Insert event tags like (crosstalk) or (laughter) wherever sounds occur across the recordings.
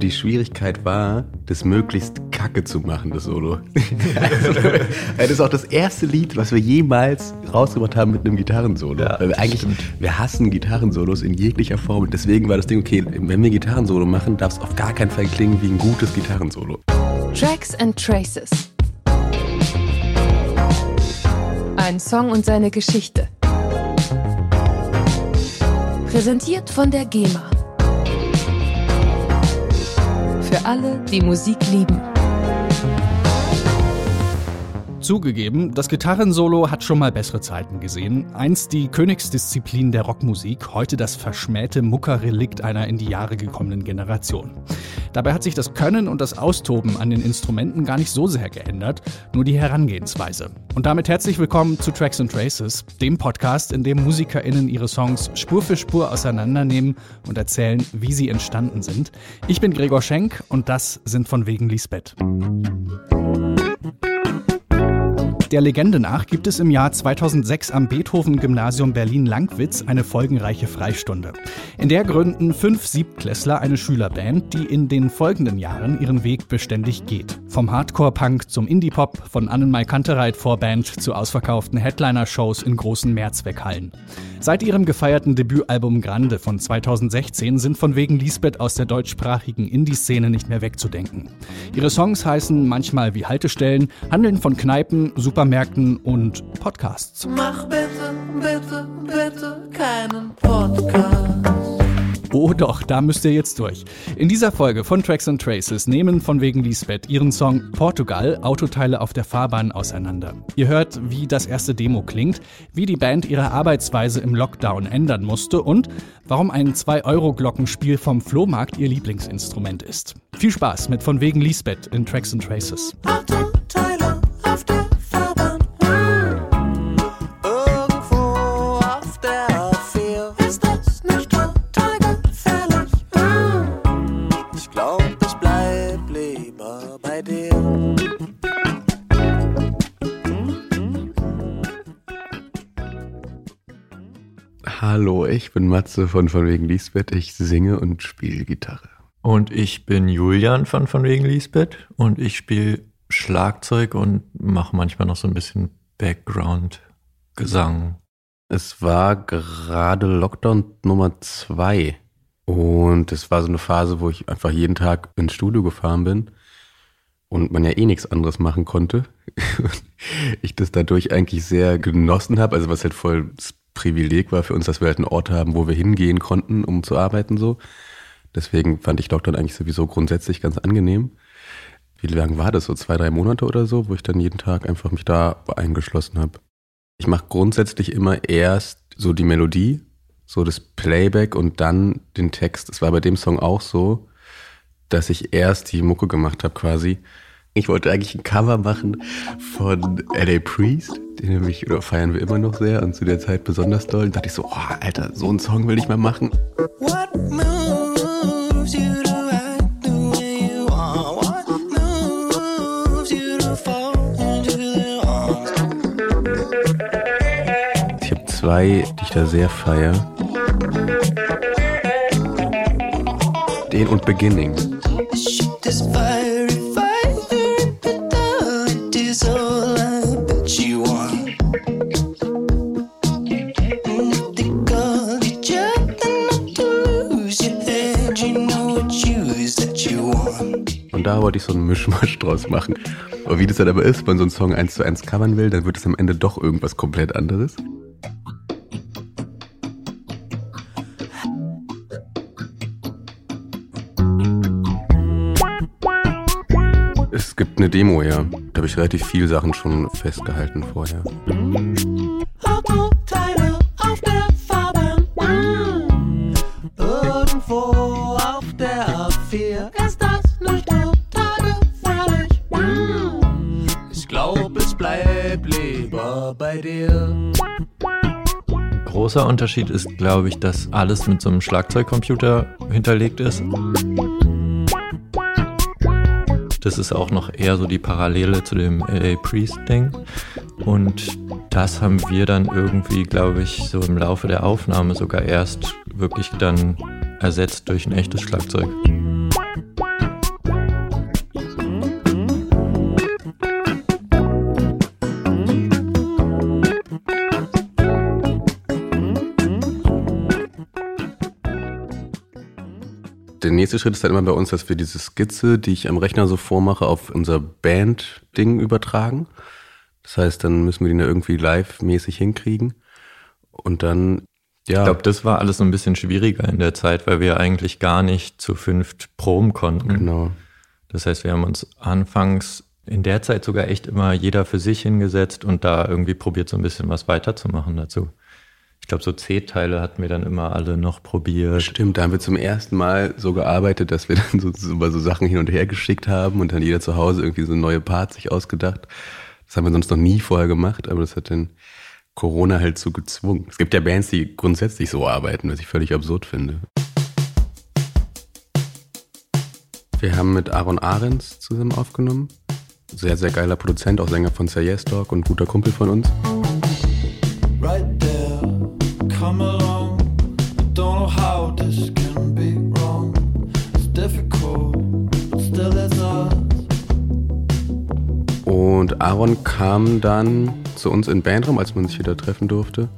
Die Schwierigkeit war, das möglichst kacke zu machen, das Solo. also, das ist auch das erste Lied, was wir jemals rausgebracht haben mit einem Gitarrensolo. Ja, Weil wir eigentlich, stimmt. wir hassen Gitarrensolos in jeglicher Form. Und deswegen war das Ding, okay, wenn wir Gitarrensolo machen, darf es auf gar keinen Fall klingen wie ein gutes Gitarrensolo. Tracks and Traces. Ein Song und seine Geschichte. Präsentiert von der GEMA. Für alle, die Musik lieben. Zugegeben, das Gitarrensolo hat schon mal bessere Zeiten gesehen. Einst die Königsdisziplin der Rockmusik, heute das verschmähte Muckerrelikt einer in die Jahre gekommenen Generation. Dabei hat sich das Können und das Austoben an den Instrumenten gar nicht so sehr geändert, nur die Herangehensweise. Und damit herzlich willkommen zu Tracks and Traces, dem Podcast, in dem MusikerInnen ihre Songs Spur für Spur auseinandernehmen und erzählen, wie sie entstanden sind. Ich bin Gregor Schenk und das sind von wegen Lisbeth. Der Legende nach gibt es im Jahr 2006 am Beethoven-Gymnasium Berlin-Langwitz eine folgenreiche Freistunde. In der gründen fünf Siebtklässler eine Schülerband, die in den folgenden Jahren ihren Weg beständig geht. Vom Hardcore-Punk zum Indie-Pop, von Annenmai Kantereit Vorband zu ausverkauften Headliner-Shows in großen Mehrzweckhallen. Seit ihrem gefeierten Debütalbum Grande von 2016 sind von wegen Lisbeth aus der deutschsprachigen Indie-Szene nicht mehr wegzudenken. Ihre Songs heißen manchmal wie Haltestellen, handeln von Kneipen, Supermärkten und Podcasts. Mach bitte, bitte, bitte keinen Podcast. Oh doch, da müsst ihr jetzt durch. In dieser Folge von Tracks and Traces nehmen von wegen Lisbeth ihren Song Portugal Autoteile auf der Fahrbahn auseinander. Ihr hört, wie das erste Demo klingt, wie die Band ihre Arbeitsweise im Lockdown ändern musste und warum ein 2-Euro-Glockenspiel vom Flohmarkt ihr Lieblingsinstrument ist. Viel Spaß mit von wegen Lisbeth in Tracks and Traces. Autoteile Hallo, ich bin Matze von Von wegen Lisbeth. Ich singe und spiele Gitarre. Und ich bin Julian von von wegen Lisbeth und ich spiele Schlagzeug und mache manchmal noch so ein bisschen Background-Gesang. Es war gerade Lockdown Nummer zwei. Und es war so eine Phase, wo ich einfach jeden Tag ins Studio gefahren bin und man ja eh nichts anderes machen konnte. (laughs) Ich das dadurch eigentlich sehr genossen habe. Also was halt voll Privileg war für uns, dass wir halt einen Ort haben, wo wir hingehen konnten, um zu arbeiten so. Deswegen fand ich Lockdown eigentlich sowieso grundsätzlich ganz angenehm. Wie lang war das? So zwei, drei Monate oder so, wo ich dann jeden Tag einfach mich da eingeschlossen habe. Ich mache grundsätzlich immer erst so die Melodie, so das Playback und dann den Text. Es war bei dem Song auch so, dass ich erst die Mucke gemacht habe quasi. Ich wollte eigentlich ein Cover machen von L.A. Priest, den nämlich oder feiern wir immer noch sehr und zu der Zeit besonders doll. Und dachte ich so, oh, Alter, so einen Song will ich mal machen. What moves you to act the way you are? What moves you to fall into their arms? Ich habe zwei, die ich da sehr feier. Den und Beginning. Shoot this fire Und da wollte ich so einen Mischmasch draus machen. Aber wie das dann aber ist, wenn man so einen Song eins zu eins covern will, dann wird es am Ende doch irgendwas komplett anderes. Es gibt eine Demo, ja. Da habe ich relativ viele Sachen schon festgehalten vorher. Großer Unterschied ist, glaube ich, dass alles mit so einem Schlagzeugcomputer hinterlegt ist. Das ist auch noch eher so die Parallele zu dem LA Priest-Ding. Und das haben wir dann irgendwie, glaube ich, so im Laufe der Aufnahme sogar erst wirklich dann ersetzt durch ein echtes Schlagzeug. Nächste Schritt ist dann immer bei uns, dass wir diese Skizze, die ich am Rechner so vormache, auf unser Band-Ding übertragen. Das heißt, dann müssen wir die da irgendwie live-mäßig hinkriegen. Und dann, ja. Ich glaube, das war alles so ein bisschen schwieriger in der Zeit, weil wir eigentlich gar nicht zu fünft proben konnten. Genau. Das heißt, wir haben uns anfangs in der Zeit sogar echt immer jeder für sich hingesetzt und da irgendwie probiert, so ein bisschen was weiterzumachen dazu. Ich glaube, so C-Teile hatten wir dann immer alle noch probiert. Stimmt, da haben wir zum ersten Mal so gearbeitet, dass wir (laughs) dann so, so, so Sachen hin und her geschickt haben und dann jeder zu Hause irgendwie so neue Parts sich ausgedacht. Das haben wir sonst noch nie vorher gemacht, aber das hat dann Corona halt so gezwungen. Es gibt ja Bands, die grundsätzlich so arbeiten, was ich völlig absurd finde. Wir haben mit Aaron Ahrens zusammen aufgenommen. Sehr, sehr geiler Produzent, auch Sänger von Say Yes Dog und guter Kumpel von uns. right. Come along. I don't know how this can be wrong. It's difficult, but still it's us. Und Aaron kam dann zu uns in den Bandraum, als man sich wieder treffen durfte.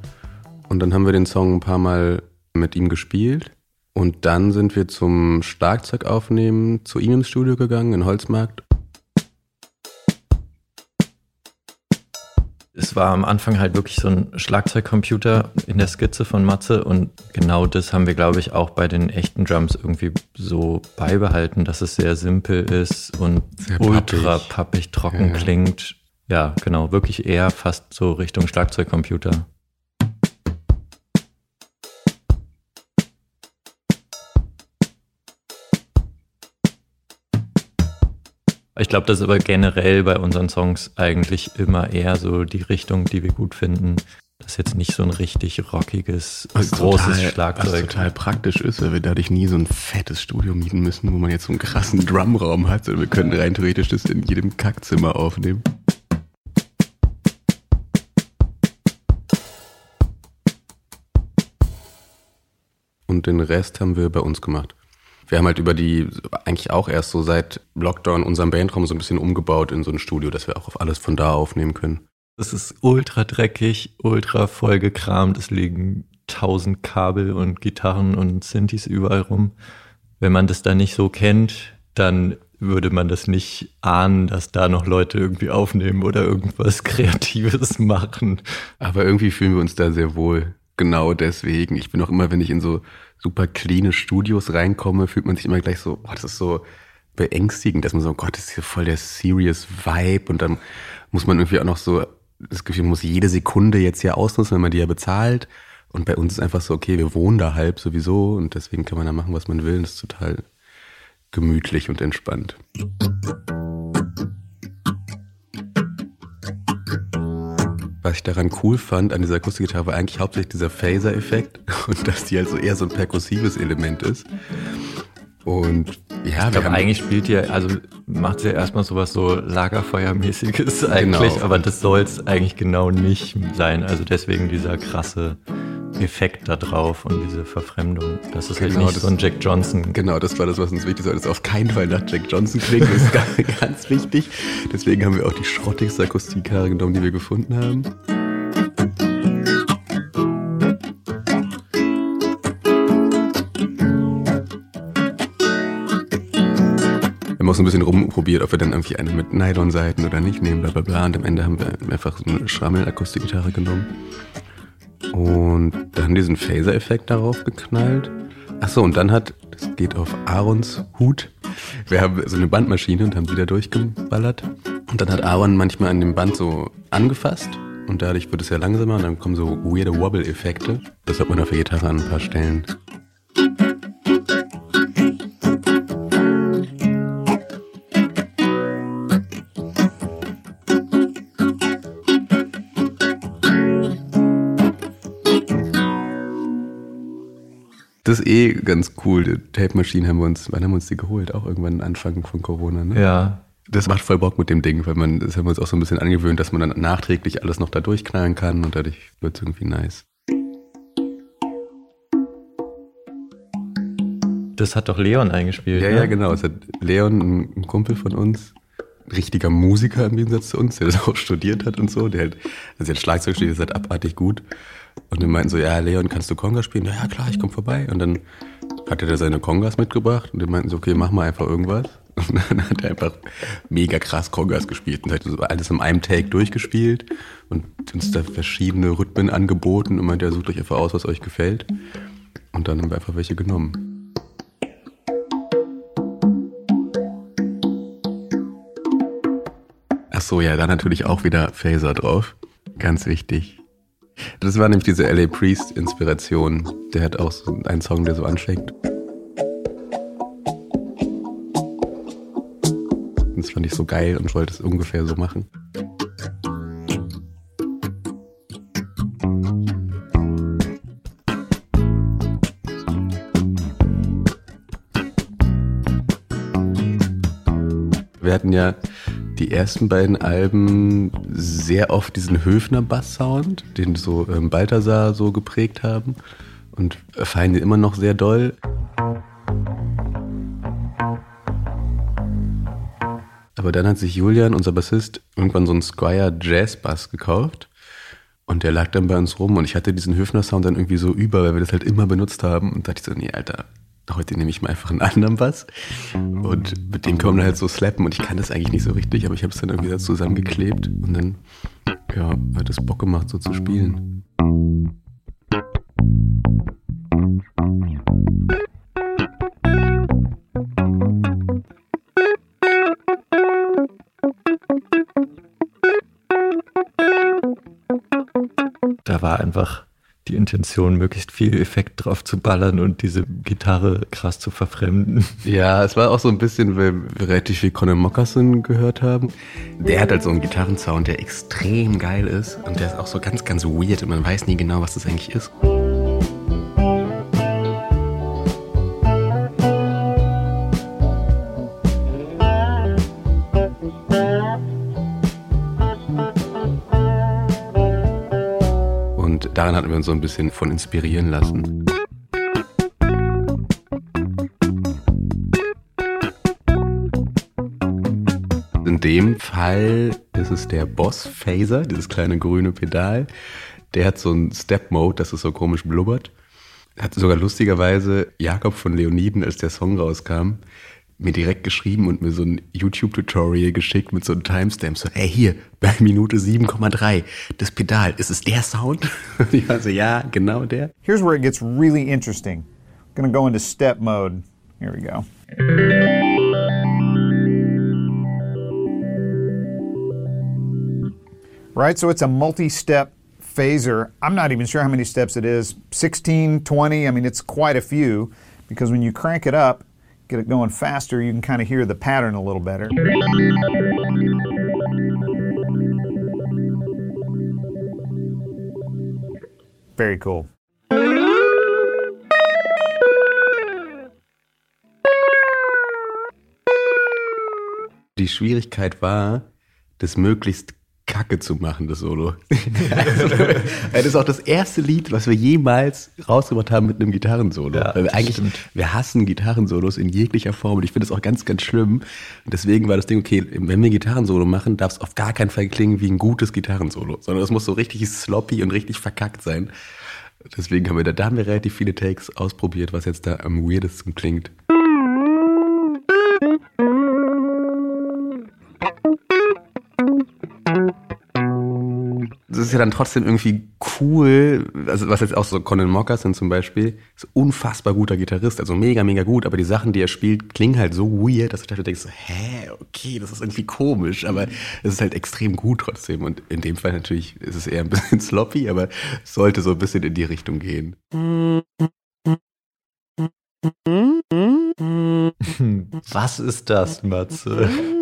Und dann haben wir den Song ein paar Mal mit ihm gespielt. Und dann sind wir zum Schlagzeugaufnehmen zu ihm ins Studio gegangen, in Holzmarkt. Es war am Anfang halt wirklich so ein Schlagzeugcomputer in der Skizze von Matze und genau das haben wir, glaube ich, auch bei den echten Drums irgendwie so beibehalten, dass es sehr simpel ist und Sehr ultra pappig. pappig trocken Ja. klingt. Ja, genau, wirklich eher fast so Richtung Schlagzeugcomputer. Ich glaube, das ist aber generell bei unseren Songs eigentlich immer eher so die Richtung, die wir gut finden. Das ist jetzt nicht so ein richtig rockiges, großes total, Was Schlagzeug. total praktisch ist, weil wir dadurch nie so ein fettes Studio mieten müssen, wo man jetzt so einen krassen Drumraum hat, sondern wir können rein theoretisch das in jedem Kackzimmer aufnehmen. Und den Rest haben wir bei uns gemacht. Wir haben halt über die, eigentlich auch erst so seit Lockdown unseren Bandraum so ein bisschen umgebaut in so ein Studio, dass wir auch auf alles von da aufnehmen können. Es ist ultra dreckig, ultra vollgekramt. Es liegen tausend Kabel und Gitarren und Synthes überall rum. Wenn man das da nicht so kennt, dann würde man das nicht ahnen, dass da noch Leute irgendwie aufnehmen oder irgendwas (laughs) Kreatives machen. Aber irgendwie fühlen wir uns da sehr wohl. Genau deswegen. Ich bin auch immer, wenn ich in so super cleane Studios reinkomme, fühlt man sich immer gleich so, oh, das ist so beängstigend, dass man so, oh Gott, das ist hier voll der serious Vibe und dann muss man irgendwie auch noch so, das Gefühl, man muss jede Sekunde jetzt hier ausnutzen, wenn man die ja bezahlt. Und bei uns ist einfach so, okay, wir wohnen da halb sowieso und deswegen kann man da machen, was man will. Und das ist total gemütlich und entspannt. Was ich daran cool fand an dieser Akustikgitarre war eigentlich hauptsächlich dieser Phaser-Effekt (laughs) und dass die halt so eher so ein perkussives Element ist. Und ja, Ich glaube, eigentlich spielt ihr, also macht sie ja erstmal sowas so Lagerfeuermäßiges (laughs) eigentlich, Genau. aber das soll es eigentlich genau nicht sein. Also deswegen dieser krasse Effekt da drauf und diese Verfremdung. Das ist halt Genau, nicht das- so ein Jack Johnson. Genau, das war das, was uns wichtig war. Das auf keinen Fall nach Jack Johnson klingen. Das ist (laughs) ganz, ganz wichtig. Deswegen haben wir auch die schrottigste Akustikgitarre genommen, die wir gefunden haben. Wir haben auch so ein bisschen rumprobiert, ob wir dann irgendwie eine mit Nylon-Seiten oder nicht nehmen, bla bla bla. Und am Ende haben wir einfach so eine Schrammel-Akustikgitarre genommen. Und dann diesen Phaser-Effekt darauf geknallt. Achso, und dann hat, das geht auf Aarons Hut. Wir haben so eine Bandmaschine und haben die da durchgeballert. Und dann hat Aaron manchmal an dem Band so angefasst. Und dadurch wird es ja langsamer und dann kommen so weirde Wobble-Effekte. Das hat man auf der Gitarre an ein paar Stellen. Das ist eh ganz cool. Die Tape-Maschinen haben wir uns, wann haben wir uns die geholt? Auch irgendwann Anfang von Corona, ne? Ja, Das macht voll Bock mit dem Ding, weil man, das haben wir uns auch so ein bisschen angewöhnt, dass man dann nachträglich alles noch da durchknallen kann und dadurch wird es irgendwie nice. das hat doch Leon eingespielt. Ja, ne? ja, genau. Es hat Leon, ein, ein Kumpel von uns, ein richtiger Musiker im Gegensatz zu uns, der das auch studiert hat und so, der halt, also der hat Schlagzeug studiert, ist halt abartig gut. Und wir meinten so, ja, Leon, kannst du Conga spielen? Ja, klar, ich komme vorbei. Und dann hatte der seine Kongas mitgebracht und die meinten so, okay, mach mal einfach irgendwas. (laughs) Und dann hat er einfach mega krass Kongas gespielt und hat so alles in einem Take durchgespielt und uns da verschiedene Rhythmen angeboten und meinte, ja, sucht euch einfach aus, was euch gefällt. Und dann haben wir einfach welche genommen. Ach so, ja, dann natürlich auch wieder Phaser drauf. Ganz wichtig. Das war nämlich diese LA Priest Inspiration. Der hat auch so einen Song, der so anfängt. Das fand ich so geil und wollte es ungefähr so machen. Wir hatten ja die ersten beiden Alben sehr oft diesen Höfner-Bass-Sound, den so ähm, Balthasar so geprägt haben und feiern den immer noch sehr doll. Aber dann hat sich Julian, unser Bassist, irgendwann so einen Squire Jazz Bass gekauft. Und der lag dann bei uns rum und ich hatte diesen Höfner-Sound dann irgendwie so über, weil wir das halt immer benutzt haben. Und dachte ich so, nee, Alter, heute nehme ich mal einfach einen anderen Bass. Und mit dem kann man halt so slappen. Und ich kann das eigentlich nicht so richtig, aber ich habe es dann irgendwie da zusammengeklebt. Und dann, ja, hat es Bock gemacht, so zu spielen. Da war einfach die Intention, möglichst viel Effekt drauf zu ballern und diese Gitarre krass zu verfremden. (laughs) Ja, es war auch so ein bisschen, weil wir relativ viel Conor Moccasin gehört haben. Der hat halt so einen Gitarrensound, der extrem geil ist und der ist auch so ganz, ganz weird und man weiß nie genau, was das eigentlich ist. Daran hatten wir uns so ein bisschen von inspirieren lassen. In dem Fall ist es der Boss Phaser, dieses kleine grüne Pedal. Der hat so einen Step-Mode, dass es so komisch blubbert. Hat sogar lustigerweise Jakob von Leoniden, als der Song rauskam, mir direkt geschrieben und mir so ein YouTube-Tutorial geschickt mit so einem Timestamp. So, hey, hier, bei Minute 7,3, das Pedal, ist es der Sound? (laughs) Und ich war so, ja, genau der. Here's where it gets really interesting. I'm to go into step mode. Here we go. Right, so it's a multi step phaser. I'm not even sure how many steps it is 16, 20. I mean, it's quite a few because when you crank it up, get it going faster, you can kind of hear the pattern a little better. Very cool. Die Schwierigkeit war, das möglichst kacke zu machen, das Solo. (laughs) (laughs) also, das ist auch das erste Lied, was wir jemals rausgebracht haben mit einem Gitarrensolo. Ja, Weil wir eigentlich, stimmt. wir hassen Gitarrensolos in jeglicher Form und ich finde das auch ganz, ganz schlimm. Und deswegen war das Ding, okay, wenn wir ein Gitarrensolo machen, darf es auf gar keinen Fall klingen wie ein gutes Gitarrensolo, sondern es muss so richtig sloppy und richtig verkackt sein. Deswegen haben wir da, da haben wir relativ viele Takes ausprobiert, was jetzt da am weirdesten klingt. Ist ja dann trotzdem irgendwie cool, also was jetzt auch so Conan Moccasin zum Beispiel, ist ein unfassbar guter Gitarrist, also mega, mega gut, aber die Sachen, die er spielt, klingen halt so weird, dass du da denkst, so, hä, okay, das ist irgendwie komisch, aber es ist halt extrem gut trotzdem und in dem Fall natürlich ist es eher ein (laughs) bisschen sloppy, aber es sollte so ein bisschen in die Richtung gehen. (laughs) Was ist das, Matze? (laughs)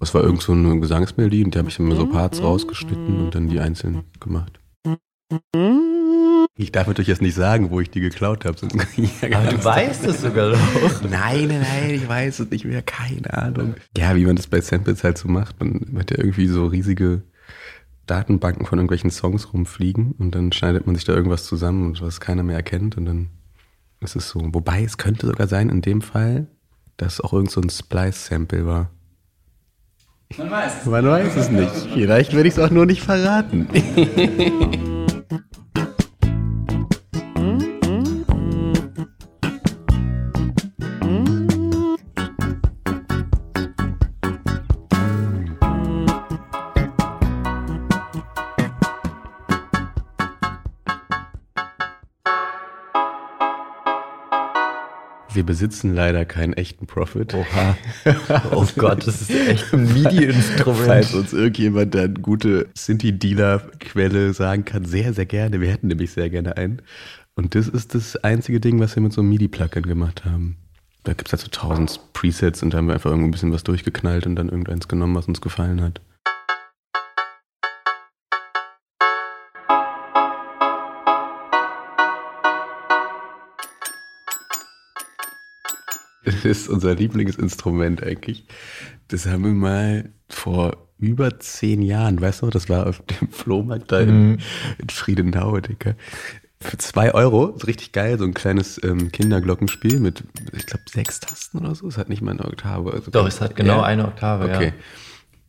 Es war irgend so eine Gesangsmelodie und da habe ich immer so Parts rausgeschnitten und dann die einzeln gemacht. Ich darf natürlich jetzt nicht sagen, wo ich die geklaut habe. ja Aber du weißt es sogar noch. (laughs) Nein, nein, nein, ich weiß es nicht mehr, keine Ahnung. Ja, wie man das bei Samples halt so macht. Man hat ja irgendwie so riesige Datenbanken von irgendwelchen Songs rumfliegen und dann schneidet man sich da irgendwas zusammen, und was keiner mehr erkennt und dann ist es so. Wobei es könnte sogar sein, in dem Fall, dass auch irgend so ein Splice-Sample war. Man weiß es. Man weiß es nicht. Vielleicht werde ich es auch nur nicht verraten. (laughs) Wir besitzen leider keinen echten Profit. Oha. (laughs) Oh Gott, das ist echt ein MIDI-Instrument. Falls uns irgendjemand eine gute Sinti-Dealer-Quelle sagen kann, sehr, sehr gerne. Wir hätten nämlich sehr gerne einen. Und das ist das einzige Ding, was wir mit so einem MIDI-Plugin gemacht haben. Da gibt es halt so tausend Presets und da haben wir einfach irgendwie ein bisschen was durchgeknallt und dann irgendeins genommen, was uns gefallen hat. (laughs) ist unser Lieblingsinstrument eigentlich. Das haben wir mal vor über zehn Jahren, weißt du, das war auf dem Flohmarkt da in, in Friedenau, Digga. Für zwei Euro, ist richtig geil, so ein kleines ähm, Kinderglockenspiel mit, ich glaube, sechs Tasten oder so. Es hat nicht mal eine Oktave. Also Doch, es hat genau Ja. eine Oktave, Okay. ja.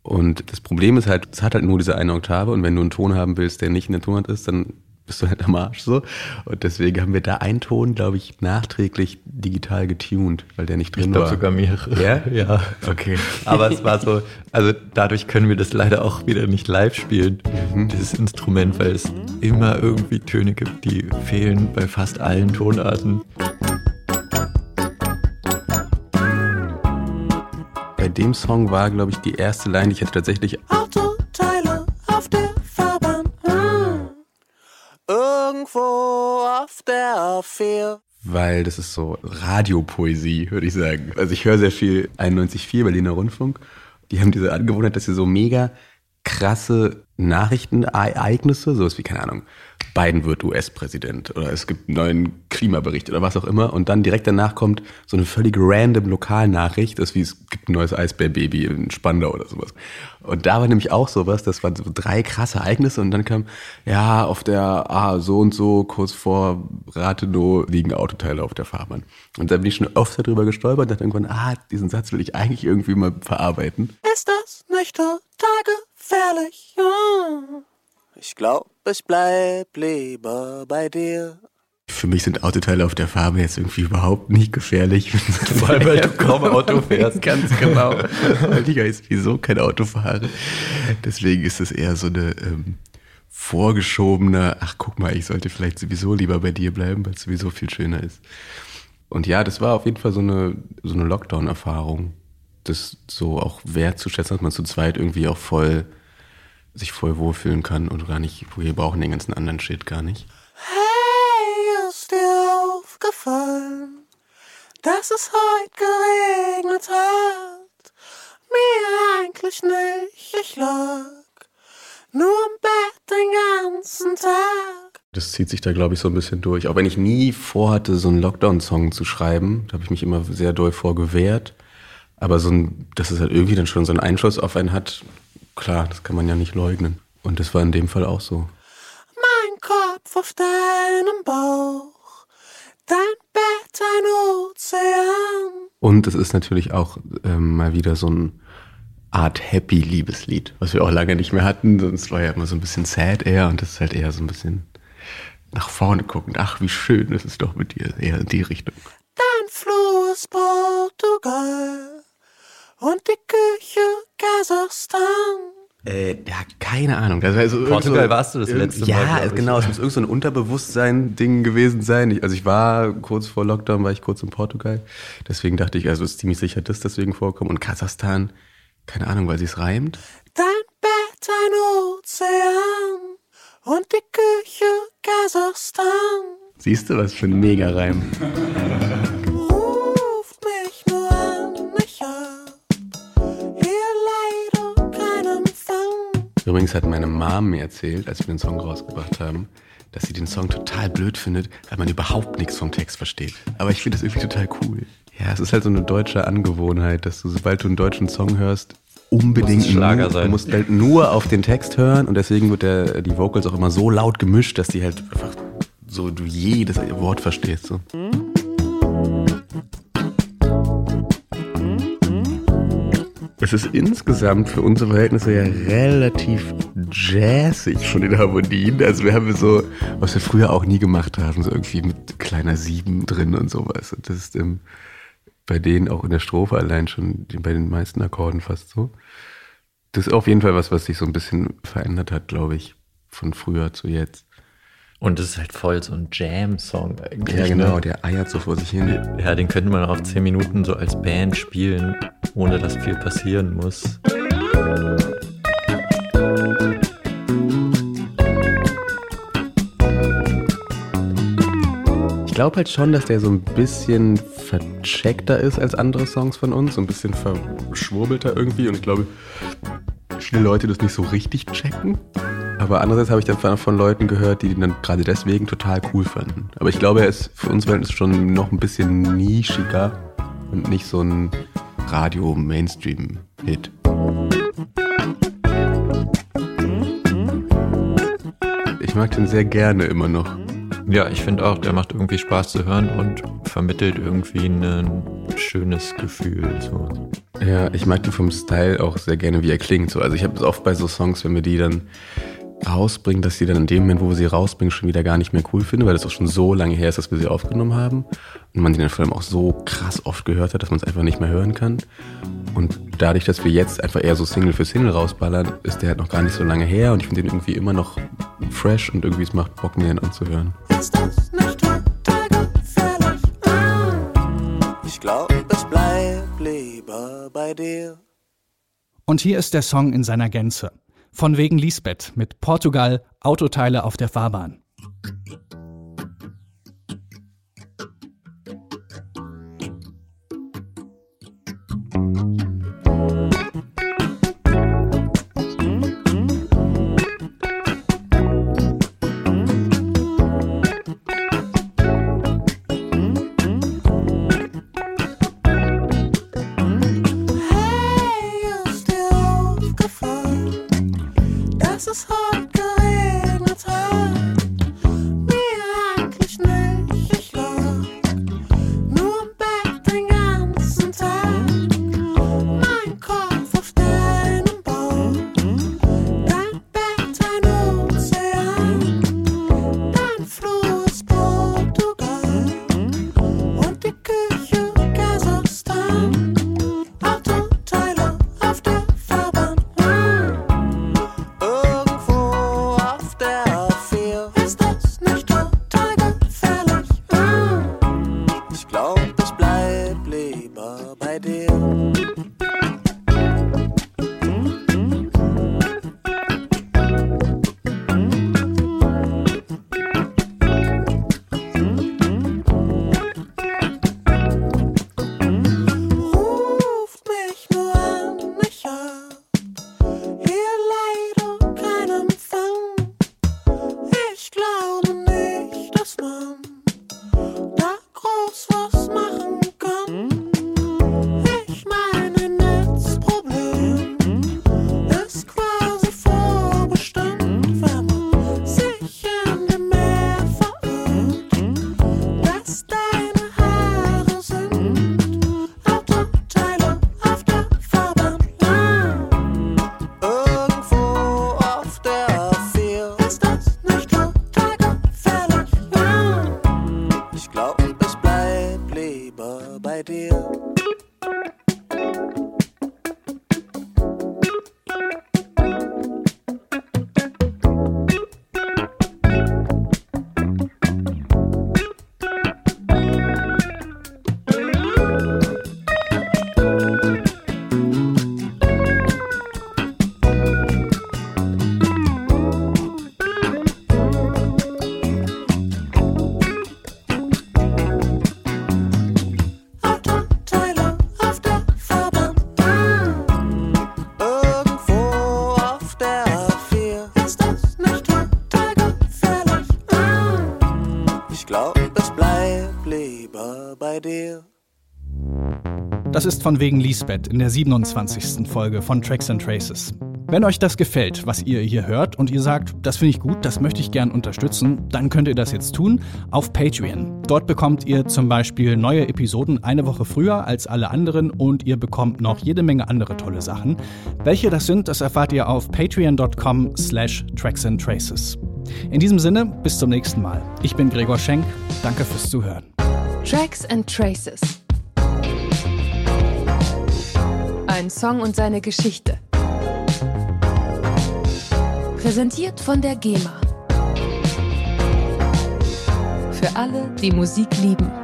Und das Problem ist halt, es hat halt nur diese eine Oktave und wenn du einen Ton haben willst, der nicht in der Tonart ist, dann bist du halt am Arsch so. Und deswegen haben wir da einen Ton, glaube ich, nachträglich digital getuned, weil der nicht drin Ich glaube war. sogar mehrere. Ja? (laughs) Ja. Okay. Aber es war so, also dadurch können wir das leider auch wieder nicht live spielen, Mhm. dieses Instrument, weil es immer irgendwie Töne gibt, die fehlen bei fast allen Tonarten. Bei dem Song war, glaube ich, die erste Line, die ich hatte tatsächlich Autoteile Irgendwo auf der A4. weil das ist so Radiopoesie, würde ich sagen. Also ich höre sehr viel 91.4 Berliner Rundfunk. Die haben diese Angewohnheit, dass sie so mega krasse Nachrichtenereignisse, sowas wie, keine Ahnung, Biden wird US-Präsident oder es gibt einen neuen Klimabericht oder was auch immer und dann direkt danach kommt so eine völlig random Lokalnachricht, das wie es gibt ein neues Eisbärbaby in Spandau oder sowas. Und da war nämlich auch sowas, das waren so drei krasse Ereignisse und dann kam, ja, auf der ah, so und so, kurz vor Rathenow liegen Autoteile auf der Fahrbahn. Und da bin ich schon oft darüber gestolpert und dachte irgendwann, ah, diesen Satz will ich eigentlich irgendwie mal verarbeiten. Ist das nicht total gefährlich? Hm. Ich glaub, ich bleib lieber bei dir. Für mich sind Autoteile auf der Fahrbahn jetzt irgendwie überhaupt nicht gefährlich. (laughs) Vor allem, weil du kaum Auto (laughs) fährst. Ganz genau. (laughs) Weil ich ja jetzt sowieso kein Auto fahre. Deswegen ist es eher so eine ähm, vorgeschobene, ach guck mal, ich sollte vielleicht sowieso lieber bei dir bleiben, weil es sowieso viel schöner ist. Und ja, das war auf jeden Fall so eine, so eine Lockdown-Erfahrung. Das so auch wertzuschätzen, dass man zu zweit irgendwie auch voll sich voll wohlfühlen kann und gar nicht, wir brauchen den ganzen anderen Shit gar nicht. Hey, ist dir aufgefallen, dass es heute geregnet hat? Mir eigentlich nicht, ich lag nur im Bett den ganzen Tag. Das zieht sich da, glaube ich, so ein bisschen durch. Auch wenn ich nie vorhatte, so einen Lockdown-Song zu schreiben, da habe ich mich immer sehr doll vorgewehrt. Aber so ein, dass es halt irgendwie dann schon so einen Einfluss auf einen hat, klar, das kann man ja nicht leugnen. Und das war in dem Fall auch so. Mein Kopf auf deinem Bauch, dein Bett ein Ozean. Und es ist natürlich auch ähm, mal wieder so ein Art Happy-Liebeslied, was wir auch lange nicht mehr hatten. Sonst war ja immer so ein bisschen sad eher und das ist halt eher so ein bisschen nach vorne guckend. Ach, wie schön ist es doch mit dir. Eher in die Richtung. Dein Flur ist Portugal und die Küche Kasachstan. Äh, ja, keine Ahnung. Das war so irgend Portugal warst du das letzte Mal, Ja, genau. Es muss irgend so ein Unterbewusstsein-Ding gewesen sein. Ich, also ich war kurz vor Lockdown, war ich kurz in Portugal. Deswegen dachte ich, also ist ziemlich sicher, dass deswegen vorkommt. Und Kasachstan, keine Ahnung, weil sie es reimt. Dein Bett ein Ozean und die Küche Kasachstan. Siehst du, was für ein Mega-Reim. Übrigens hat meine Mom mir erzählt, als wir den Song rausgebracht haben, dass sie den Song total blöd findet, weil man überhaupt nichts vom Text versteht. Aber ich finde das irgendwie total cool. Ja, es ist halt so eine deutsche Angewohnheit, dass du, sobald du einen deutschen Song hörst, unbedingt Schlager nur, sein. du musst halt nur auf den Text hören und deswegen wird der, die Vocals auch immer so laut gemischt, dass die halt einfach so du jedes Wort verstehst. So. Es ist insgesamt für unsere Verhältnisse ja relativ jazzig von den Harmonien. Also wir haben so, was wir früher auch nie gemacht haben, so irgendwie mit kleiner Sieben drin und sowas. Und das ist ähm, bei denen auch in der Strophe allein schon bei den meisten Akkorden fast so. Das ist auf jeden Fall was, was sich so ein bisschen verändert hat, glaube ich, von früher zu jetzt. Und es ist halt voll so ein Jam-Song eigentlich. Ja, genau, Ne? der eiert so vor sich hin. Ja, den könnte man auch zehn Minuten so als Band spielen, ohne dass viel passieren muss. Ich glaube halt schon, dass der so ein bisschen vercheckter ist als andere Songs von uns, so ein bisschen verschwurbelter irgendwie. Und ich glaube, viele Leute das nicht so richtig checken. Aber andererseits habe ich dann von, Leuten gehört, die den dann gerade deswegen total cool fanden. Aber ich glaube, er ist für uns Verhältnis schon noch ein bisschen nischiger und nicht so ein Radio-Mainstream-Hit. Ich mag den sehr gerne immer noch. Ja, ich finde auch, der macht irgendwie Spaß zu hören und vermittelt irgendwie ein schönes Gefühl. So. Ja, ich mag den vom Style auch sehr gerne, wie er klingt. So. Also ich habe es oft bei so Songs, wenn wir die dann rausbringen, dass die dann in dem Moment, wo wir sie rausbringen, schon wieder gar nicht mehr cool finde, weil das auch schon so lange her ist, dass wir sie aufgenommen haben. Und man die dann vor allem auch so krass oft gehört hat, dass man es einfach nicht mehr hören kann. Und dadurch, dass wir jetzt einfach eher so Single für Single rausballern, ist der halt noch gar nicht so lange her und ich finde den irgendwie immer noch fresh und irgendwie es macht Bock, mir den anzuhören. Ist das nicht total gefährlich? Mm. Ich glaub, es bleibt lieber bei dir. Und hier ist der Song in seiner Gänze. Von wegen Lisbeth mit Portugal, Autoteile auf der Fahrbahn. Das ist von wegen Lisbeth in der 27. Folge von Tracks and Traces. Wenn euch das gefällt, was ihr hier hört und ihr sagt, das finde ich gut, das möchte ich gern unterstützen, dann könnt ihr das jetzt tun auf Patreon. Dort bekommt ihr zum Beispiel neue Episoden eine Woche früher als alle anderen und ihr bekommt noch jede Menge andere tolle Sachen. Welche das sind, das erfahrt ihr auf patreon.com slash tracks and traces. In diesem Sinne, bis zum nächsten Mal. Ich bin Gregor Schenk, danke fürs Zuhören. Tracks and Traces. einen Song und seine Geschichte. Präsentiert von der GEMA. Für alle, die Musik lieben.